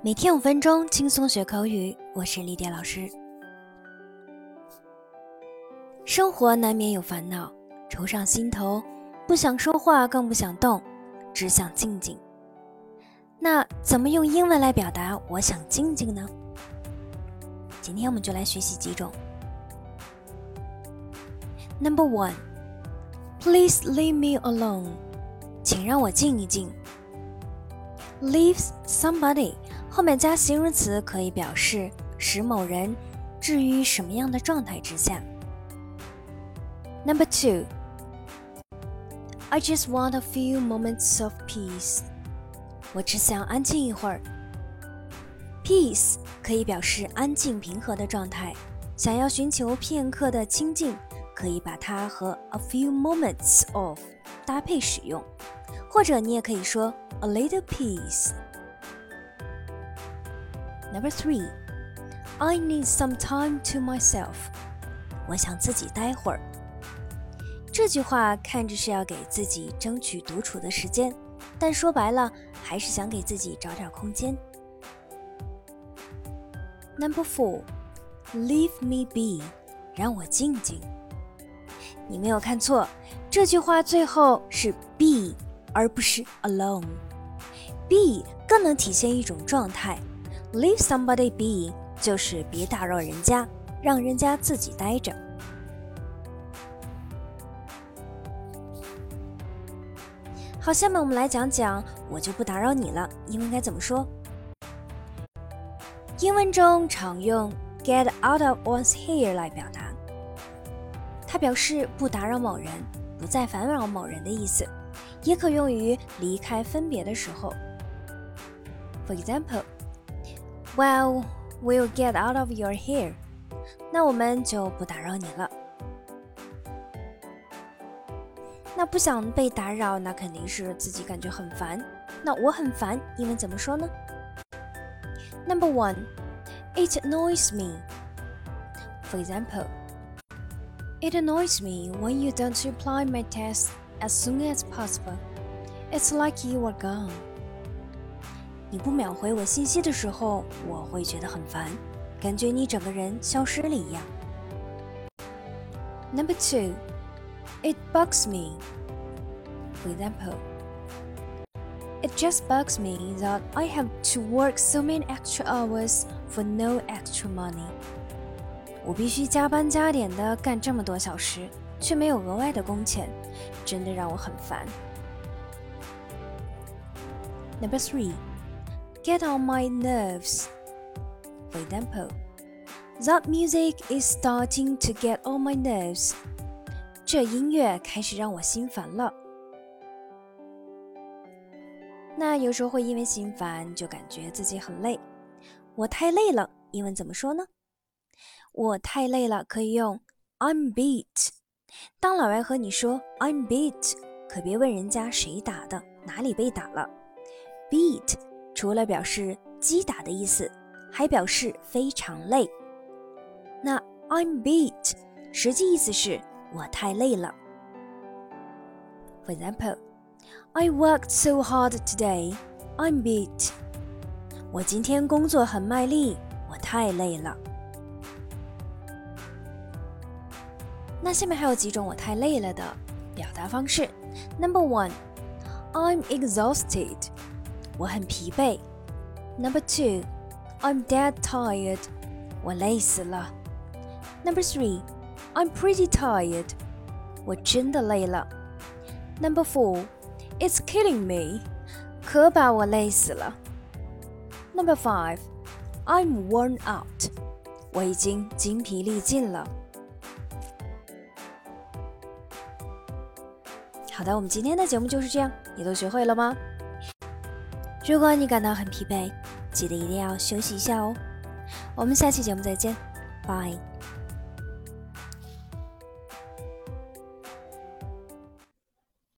每天五分钟轻松学口语，我是丽蝶老师。生活难免有烦恼，愁上心头，不想说话，更不想动，只想静静。那怎么用英文来表达“我想静静”呢？今天我们就来学习几种。Number one, please leave me alone，请让我静一静。Leaves somebody 后面加形容词可以表示使某人置于什么样的状态之下。Number two, I just want a few moments of peace. 我只想安静一会儿。Peace 可以表示安静平和的状态，想要寻求片刻的清静，可以把它和 a few moments of 搭配使用，或者你也可以说 a little peace。Number three, I need some time to myself. 我想自己待会儿。这句话看着是要给自己争取独处的时间，但说白了还是想给自己找点空间。Number four, leave me be. 让我静静。你没有看错，这句话最后是 be 而不是 alone。be 更能体现一种状态。Leave somebody be 就是别打扰人家，让人家自己待着。好，下面我们来讲讲我就不打扰你了，英文该怎么说？英文中常用 get out of one's hair 来表达，它表示不打扰某人，不再烦扰某人的意思，也可用于离开分别的时候。For example. Well, we'll get out of your hair. 那我们就不打扰你了。那不想被打扰，那肯定是自己感觉很烦。那我很烦，英文怎么说呢？Number one, it annoys me. For example, it annoys me when you don't reply my text as soon as possible. It's like you are gone. 你不秒回我信息的时候，我会觉得很烦，感觉你整个人消失了一样。Number two, it bugs me. For example, it just bugs me that I have to work so many extra hours for no extra money. 我必须加班加点的干这么多小时，却没有额外的工钱，真的让我很烦。Number three Get on my nerves. For example, that music is starting to get on my nerves. 这音乐开始让我心烦了。那有时候会因为心烦就感觉自己很累。我太累了，英文怎么说呢？我太累了可以用 I'm beat。当老外和你说 I'm beat，可别问人家谁打的，哪里被打了。beat 除了表示击打的意思，还表示非常累。那 I'm beat 实际意思是我太累了。For example, I worked so hard today. I'm beat. 我今天工作很卖力，我太累了。那下面还有几种我太累了的表达方式。Number one, I'm exhausted. 我很疲惫。Number two, I'm dead tired. 我累死了。Number three, I'm pretty tired. 我真的累了。Number four, it's killing me. 可把我累死了。Number five, I'm worn out. 我已经精疲力尽了。好的，我们今天的节目就是这样，你都学会了吗？ 如果你感到很疲惫，记得一定要休息一下哦。我们下期节目再见，拜。